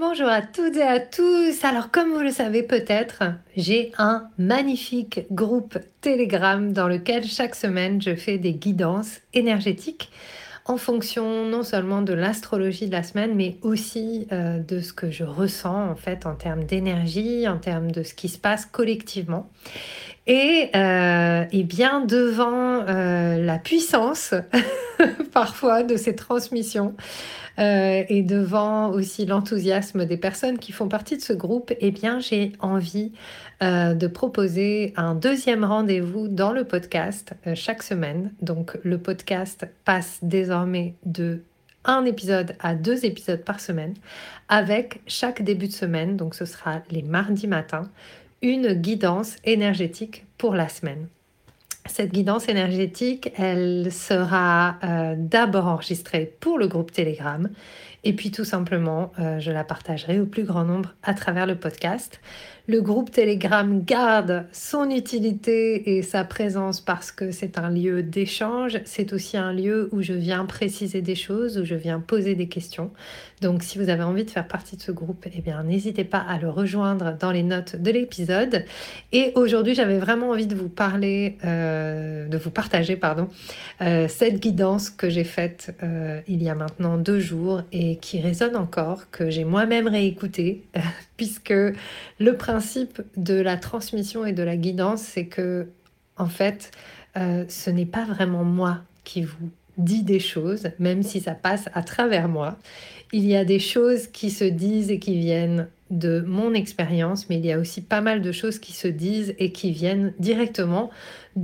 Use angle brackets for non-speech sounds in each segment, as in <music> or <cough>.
Bonjour à toutes et à tous. Alors comme vous le savez peut-être, j'ai un magnifique groupe Telegram dans lequel chaque semaine je fais des guidances énergétiques en fonction non seulement de l'astrologie de la semaine, mais aussi euh, de ce que je ressens en fait en termes d'énergie, en termes de ce qui se passe collectivement. Et, euh, bien devant euh, la puissance <laughs> parfois de ces transmissions, euh, et devant aussi l'enthousiasme des personnes qui font partie de ce groupe, eh bien, j'ai envie euh, de proposer un deuxième rendez-vous dans le podcast euh, chaque semaine. Donc, le podcast passe désormais de un épisode à deux épisodes par semaine, avec chaque début de semaine, donc ce sera les mardis matins, une guidance énergétique pour la semaine. Cette guidance énergétique, elle sera euh, d'abord enregistrée pour le groupe Telegram et puis tout simplement, euh, je la partagerai au plus grand nombre à travers le podcast. Le groupe Telegram garde son utilité et sa présence parce que c'est un lieu d'échange. C'est aussi un lieu où je viens préciser des choses, où je viens poser des questions. Donc si vous avez envie de faire partie de ce groupe, eh bien n'hésitez pas à le rejoindre dans les notes de l'épisode. Et aujourd'hui, j'avais vraiment envie de vous parler, euh, de vous partager, pardon, euh, cette guidance que j'ai faite il y a maintenant deux jours et qui résonne encore, que j'ai moi-même réécoutée, <laughs> puisque le principe de la transmission et de la guidance, c'est que, en fait, euh, ce n'est pas vraiment moi qui vous dis des choses, même si ça passe à travers moi. Il y a des choses qui se disent et qui viennent de mon expérience, mais il y a aussi pas mal de choses qui se disent et qui viennent directement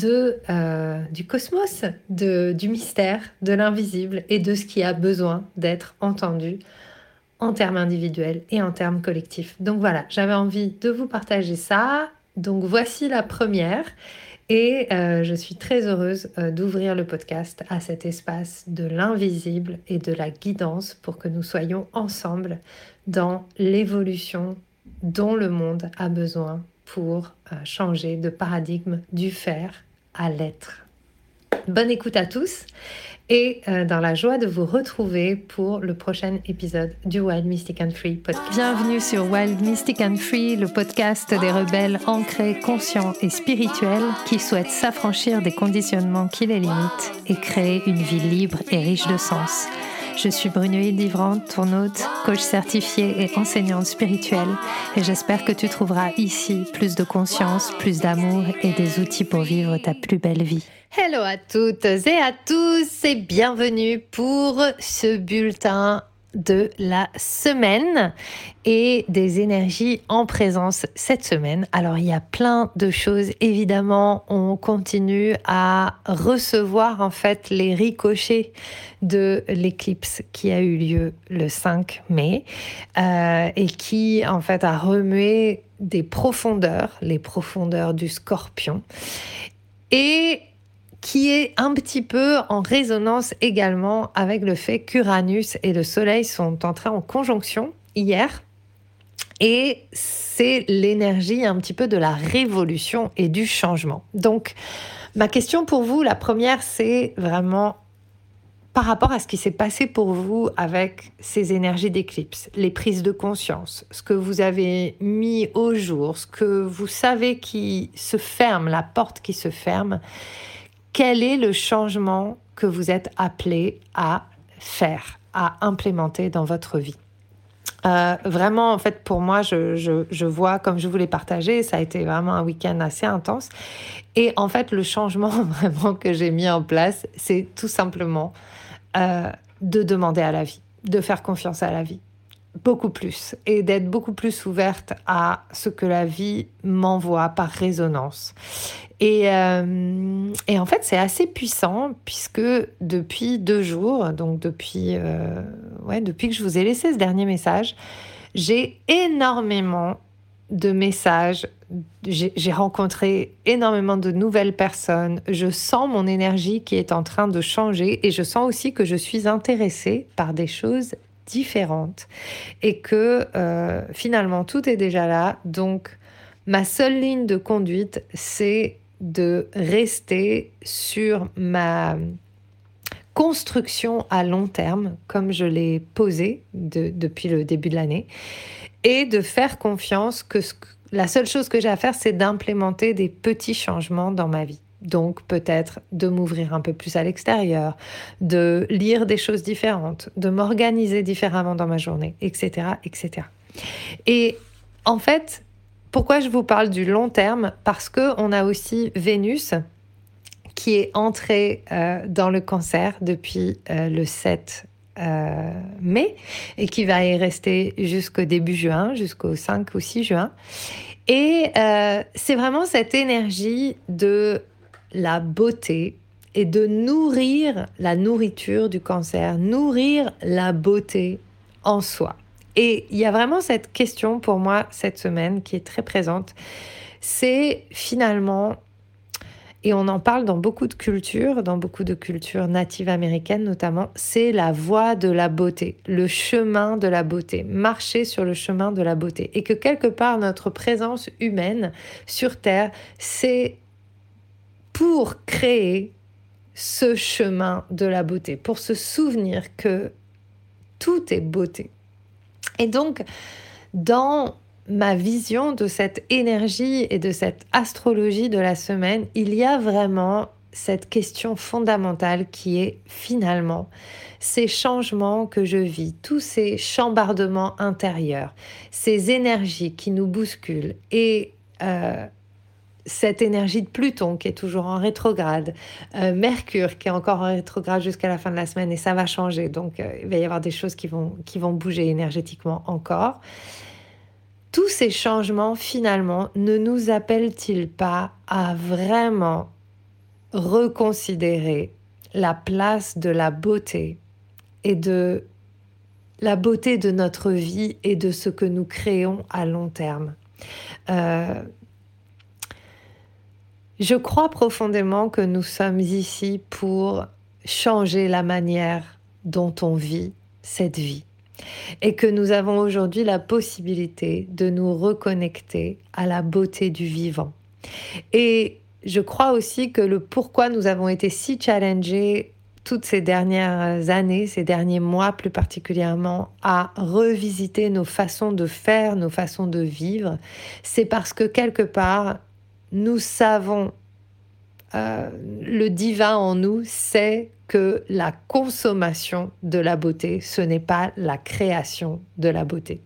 euh, du cosmos, du mystère, de l'invisible et de ce qui a besoin d'être entendu en termes individuels et en termes collectifs. Donc voilà, j'avais envie de vous partager ça. Donc voici la première. Et euh, je suis très heureuse euh, d'ouvrir le podcast à cet espace de l'invisible et de la guidance pour que nous soyons ensemble dans l'évolution dont le monde a besoin pour euh, changer de paradigme du faire à l'être. Bonne écoute à tous et euh, dans la joie de vous retrouver pour le prochain épisode du Wild Mystic and Free podcast. Bienvenue sur Wild Mystic and Free, le podcast des rebelles ancrés, conscients et spirituels qui souhaitent s'affranchir des conditionnements qui les limitent et créer une vie libre et riche de sens. Je suis Brunoïde Livrante, ton coach certifiée et enseignante spirituelle, et j'espère que tu trouveras ici plus de conscience, plus d'amour et des outils pour vivre ta plus belle vie. Hello à toutes et à tous et bienvenue pour ce bulletin de la semaine et des énergies en présence cette semaine. Alors il y a plein de choses. Évidemment, on continue à recevoir en fait les ricochets de l'éclipse qui a eu lieu le 5 mai euh, et qui en fait a remué des profondeurs, les profondeurs du scorpion. Et qui est un petit peu en résonance également avec le fait qu'Uranus et le Soleil sont entrés en conjonction hier. Et c'est l'énergie un petit peu de la révolution et du changement. Donc, ma question pour vous, la première, c'est vraiment par rapport à ce qui s'est passé pour vous avec ces énergies d'éclipse, les prises de conscience, ce que vous avez mis au jour, ce que vous savez qui se ferme, la porte qui se ferme, quel est le changement que vous êtes appelé à faire, à implémenter dans votre vie? Euh, vraiment, en fait, pour moi, je, vois, comme je vous l'ai partagé, ça a été vraiment un week-end assez intense. Et en fait, le changement <laughs> vraiment que j'ai mis en place, c'est tout simplement euh, de demander à la vie, de faire confiance à la vie, beaucoup plus, et d'être beaucoup plus ouverte à ce que la vie m'envoie par résonance. Euh, et, en fait, c'est assez puissant puisque depuis deux jours, donc depuis, euh, ouais, depuis que je vous ai laissé ce dernier message, j'ai énormément de messages. J'ai rencontré énormément de nouvelles personnes. Je sens mon énergie qui est en train de changer et je sens aussi que je suis intéressée par des choses différentes et que euh, finalement tout est déjà là. Donc ma seule ligne de conduite, c'est de rester sur ma construction à long terme, comme je l'ai posé depuis le début de l'année, et de faire confiance que la seule chose que j'ai à faire, c'est d'implémenter des petits changements dans ma vie. Donc peut-être de m'ouvrir un peu plus à l'extérieur, de lire des choses différentes, de m'organiser différemment dans ma journée, etc., etc. Et en fait, pourquoi je vous parle du long terme? Parce que on a aussi Vénus qui est entrée euh, dans le cancer depuis euh, le 7 euh, mai et qui va y rester jusqu'au début juin, jusqu'au 5 ou 6 juin. Et c'est vraiment cette énergie de la beauté et de nourrir la nourriture du cancer, nourrir la beauté en soi. Et il y a vraiment cette question pour moi cette semaine qui est très présente. C'est finalement, et on en parle dans beaucoup de cultures, dans beaucoup de cultures natives américaines notamment, c'est la voie de la beauté, le chemin de la beauté, marcher sur le chemin de la beauté. Et que quelque part, notre présence humaine sur Terre, c'est pour créer ce chemin de la beauté, pour se souvenir que tout est beauté. Et donc, dans ma vision de cette énergie et de cette astrologie de la semaine, il y a vraiment cette question fondamentale qui est finalement ces changements que je vis, tous ces chambardements intérieurs, ces énergies qui nous bousculent et euh, cette énergie de Pluton qui est toujours en rétrograde, euh, Mercure qui est encore en rétrograde jusqu'à la fin de la semaine et ça va changer. Donc euh, il va y avoir des choses qui vont, bouger énergétiquement encore. Tous ces changements finalement ne nous appellent-ils pas à vraiment reconsidérer la place de la beauté et de la beauté de notre vie et de ce que nous créons à long terme? Euh, je crois profondément que nous sommes ici pour changer la manière dont on vit cette vie et que nous avons aujourd'hui la possibilité de nous reconnecter à la beauté du vivant. Et je crois aussi que le pourquoi nous avons été si challengés toutes ces dernières années, ces derniers mois plus particulièrement, à revisiter nos façons de faire, nos façons de vivre, c'est parce que quelque part, nous savons, euh, le divin en nous sait que la consommation de la beauté, ce n'est pas la création de la beauté.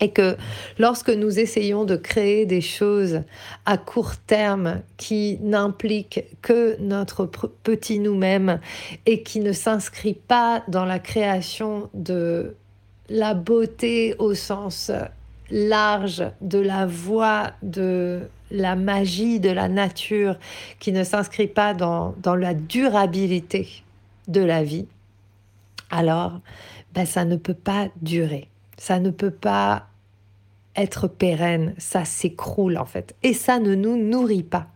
Et que lorsque nous essayons de créer des choses à court terme qui n'impliquent que notre petit nous-mêmes et qui ne s'inscrit pas dans la création de la beauté au sens large de la voix de la magie de la nature qui ne s'inscrit pas dans, la durabilité de la vie, alors ben, ça ne peut pas durer, ça ne peut pas être pérenne, ça s'écroule en fait, et ça ne nous nourrit pas.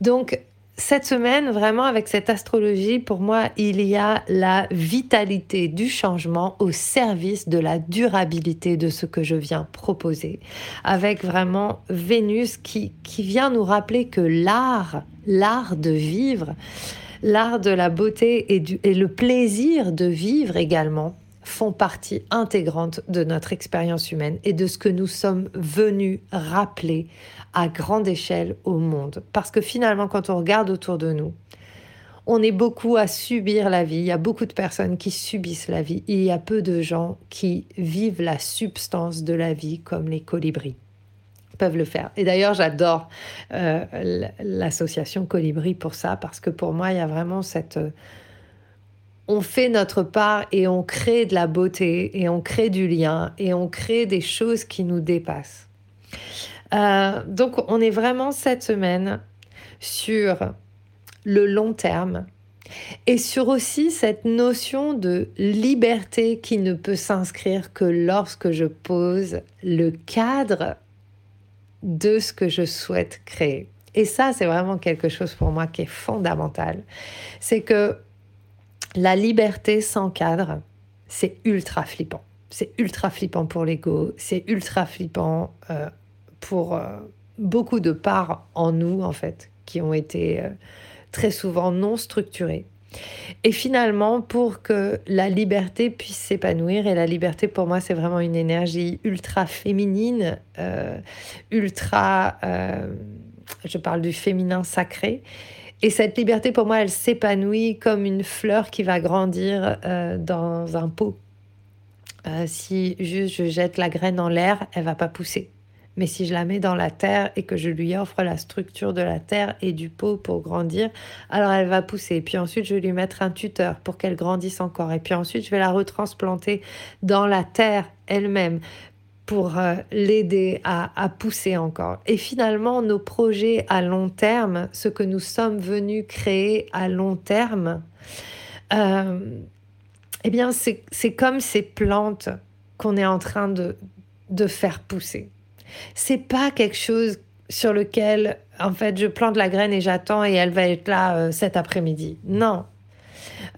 Donc cette semaine, vraiment avec cette astrologie, pour moi, il y a la vitalité du changement au service de la durabilité de ce que je viens proposer. Avec vraiment Vénus qui, vient nous rappeler que l'art, l'art de vivre, l'art de la beauté et, du, et le plaisir de vivre également font partie intégrante de notre expérience humaine et de ce que nous sommes venus rappeler à grande échelle au monde. Parce que finalement, quand on regarde autour de nous, on est beaucoup à subir la vie. Il y a beaucoup de personnes qui subissent la vie. Il y a peu de gens qui vivent la substance de la vie comme les colibris peuvent le faire. Et d'ailleurs, j'adore euh, l'association Colibri pour ça, parce que pour moi, il y a vraiment cette... on fait notre part et on crée de la beauté et on crée du lien et on crée des choses qui nous dépassent. Euh, donc on est vraiment cette semaine sur le long terme et sur aussi cette notion de liberté qui ne peut s'inscrire que lorsque je pose le cadre de ce que je souhaite créer. Et ça, c'est vraiment quelque chose pour moi qui est fondamental. C'est que la liberté sans cadre, c'est ultra flippant. C'est ultra flippant pour l'ego, c'est ultra flippant euh, pour euh, beaucoup de parts en nous, en fait, qui ont été euh, très souvent non structurées. Et finalement, pour que la liberté puisse s'épanouir, et la liberté pour moi c'est vraiment une énergie ultra féminine, ultra, je parle du féminin sacré, et cette liberté pour moi elle s'épanouit comme une fleur qui va grandir euh, dans un pot. si juste je jette la graine en l'air, elle va pas pousser. Mais si je la mets dans la terre et que je lui offre la structure de la terre et du pot pour grandir, alors elle va pousser. Puis ensuite, je vais lui mettre un tuteur pour qu'elle grandisse encore. Et puis ensuite, je vais la retransplanter dans la terre elle-même pour euh, l'aider à, pousser encore. Et finalement, nos projets à long terme, ce que nous sommes venus créer à long terme, euh, eh bien, c'est comme ces plantes qu'on est en train de, de faire pousser c'est pas quelque chose sur lequel, en fait, je plante la graine et j'attends et elle va être là euh, cet après-midi. Non.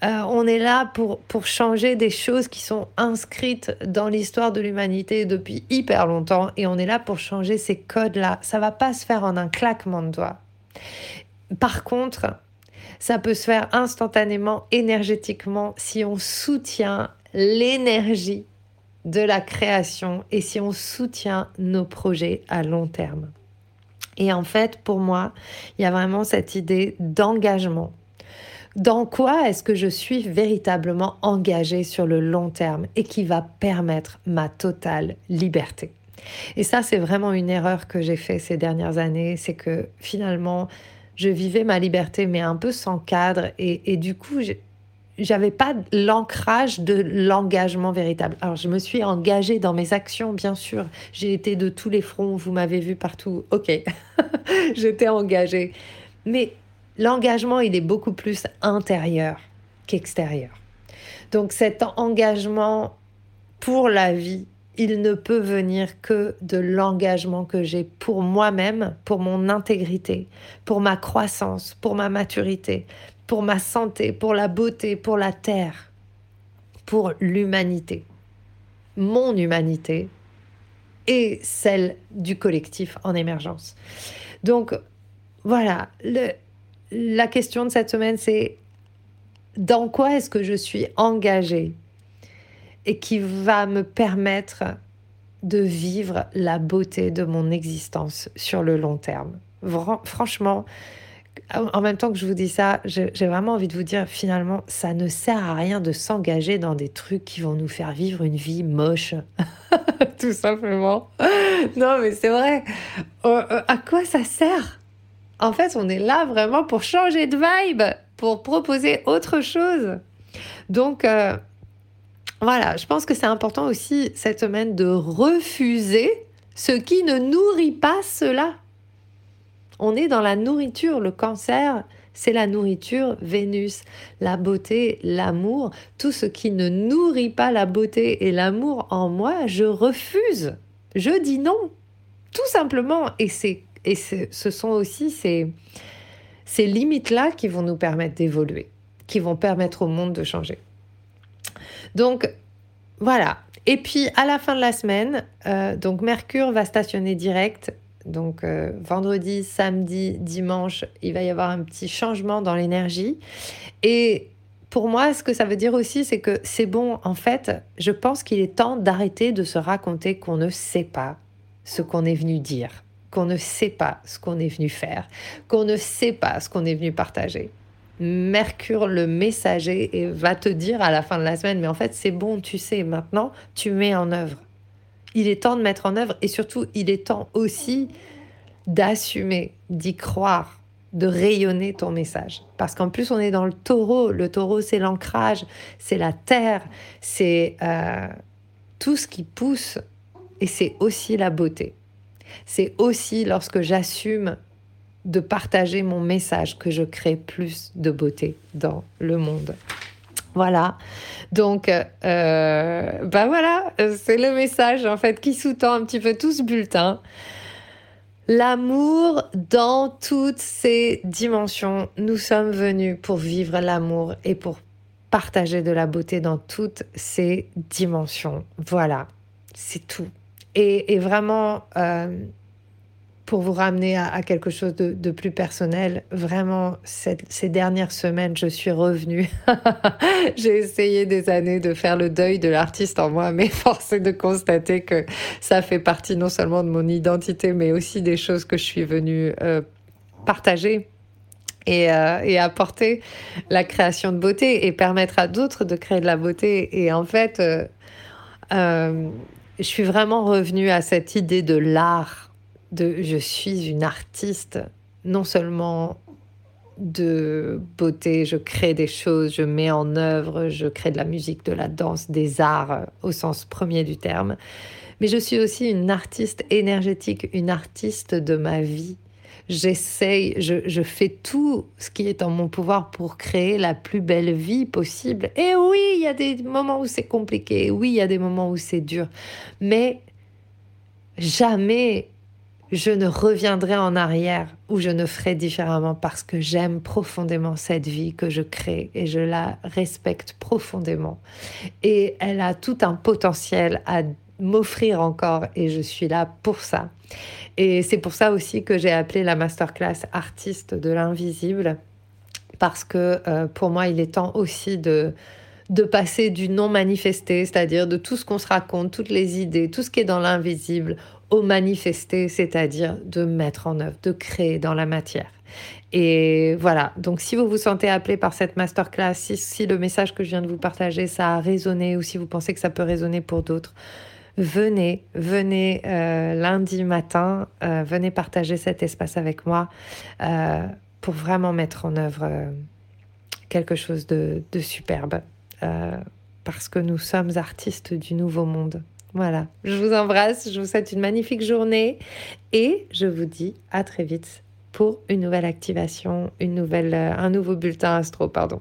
Euh, on est là pour, pour changer des choses qui sont inscrites dans l'histoire de l'humanité depuis hyper longtemps et on est là pour changer ces codes-là. Ça va pas se faire en un claquement de doigts. Par contre, ça peut se faire instantanément, énergétiquement, si on soutient l'énergie de la création et si on soutient nos projets à long terme. Et en fait, pour moi, il y a vraiment cette idée d'engagement. Dans quoi est-ce que je suis véritablement engagée sur le long terme et qui va permettre ma totale liberté? Et ça, c'est vraiment une erreur que j'ai fait ces dernières années, c'est que finalement, je vivais ma liberté, mais un peu sans cadre. Et, du coup, j'avais pas l'ancrage de l'engagement véritable. Alors je me suis engagée dans mes actions, bien sûr. J'ai été de tous les fronts, vous m'avez vu partout. Ok, <laughs> j'étais engagée. Mais l'engagement, il est beaucoup plus intérieur qu'extérieur. Donc cet engagement pour la vie, il ne peut venir que de l'engagement que j'ai pour moi-même, pour mon intégrité, pour ma croissance, pour ma maturité, pour ma santé, pour la beauté, pour la terre, pour l'humanité, mon humanité et celle du collectif en émergence. Donc voilà, la question de cette semaine, c'est dans quoi est-ce que je suis engagée et qui va me permettre de vivre la beauté de mon existence sur le long terme? Franchement, en même temps que je vous dis ça, j'ai vraiment envie de vous dire finalement, ça ne sert à rien de s'engager dans des trucs qui vont nous faire vivre une vie moche. <laughs> Tout simplement. Non, mais c'est vrai. Euh, euh, à quoi ça sert? En fait, on est là vraiment pour changer de vibe, pour proposer autre chose. Donc, euh, voilà, je pense que c'est important aussi cette semaine de refuser ce qui ne nourrit pas cela. On est dans la nourriture. Le cancer, c'est la nourriture, Vénus, la beauté, l'amour. Tout ce qui ne nourrit pas la beauté et l'amour en moi, je refuse. Je dis non. Tout simplement. Et, c'est, et ce sont aussi ces, limites-là qui vont nous permettre d'évoluer, qui vont permettre au monde de changer. Donc, voilà. Et puis, à la fin de la semaine, euh, donc Mercure va stationner direct donc euh, vendredi, samedi, dimanche, il va y avoir un petit changement dans l'énergie. Et pour moi, ce que ça veut dire aussi, c'est que c'est bon, en fait, je pense qu'il est temps d'arrêter de se raconter qu'on ne sait pas ce qu'on est venu dire, qu'on ne sait pas ce qu'on est venu faire, qu'on ne sait pas ce qu'on est venu partager. Mercure, le messager, va te dire à la fin de la semaine, mais en fait, c'est bon, tu sais, maintenant, tu mets en œuvre il est temps de mettre en œuvre et surtout, il est temps aussi d'assumer, d'y croire, de rayonner ton message. Parce qu'en plus, on est dans le taureau. Le taureau, c'est l'ancrage, c'est la terre, c'est euh, tout ce qui pousse et c'est aussi la beauté. C'est aussi lorsque j'assume de partager mon message que je crée plus de beauté dans le monde. Voilà. Donc, euh, ben voilà, c'est le message en fait qui sous-tend un petit peu tout ce bulletin. L'amour dans toutes ses dimensions. Nous sommes venus pour vivre l'amour et pour partager de la beauté dans toutes ses dimensions. Voilà, c'est tout. Et, vraiment, euh, pour vous ramener à, quelque chose de, plus personnel, vraiment, ces dernières semaines, je suis revenue. <laughs> J'ai essayé des années de faire le deuil de l'artiste en moi, mais <laughs> force est de constater que ça fait partie non seulement de mon identité, mais aussi des choses que je suis venue euh, partager. Et, euh, et, apporter la création de beauté et permettre à d'autres de créer de la beauté. Et en fait, je suis vraiment revenue à cette idée de l'art de je suis une artiste, non seulement de beauté, je crée des choses, je mets en œuvre, je crée de la musique, de la danse, des arts au sens premier du terme, mais je suis aussi une artiste énergétique, une artiste de ma vie. J'essaye, je, je, fais tout ce qui est en mon pouvoir pour créer la plus belle vie possible. Et oui, il y a des moments où c'est compliqué, oui, il y a des moments où c'est dur, mais jamais je ne reviendrai en arrière ou je ne ferai différemment parce que j'aime profondément cette vie que je crée et je la respecte profondément. Et elle a tout un potentiel à m'offrir encore et je suis là pour ça. Et c'est pour ça aussi que j'ai appelé la masterclass artiste de l'invisible parce que euh, pour moi il est temps aussi de de passer du non manifesté, c'est-à-dire de tout ce qu'on se raconte, toutes les idées, tout ce qui est dans l'invisible, au manifester, c'est-à-dire de mettre en œuvre, de créer dans la matière. Et voilà, donc si vous vous sentez appelé par cette masterclass, si, si le message que je viens de vous partager, ça a résonné ou si vous pensez que ça peut résonner pour d'autres, venez, venez euh, lundi matin, euh, venez partager cet espace avec moi euh, pour vraiment mettre en œuvre quelque chose de, de superbe. parce que nous sommes artistes du nouveau monde. Voilà, je vous embrasse, je vous souhaite une magnifique journée et je vous dis à très vite pour une nouvelle activation, une nouvelle, un nouveau bulletin astro, pardon.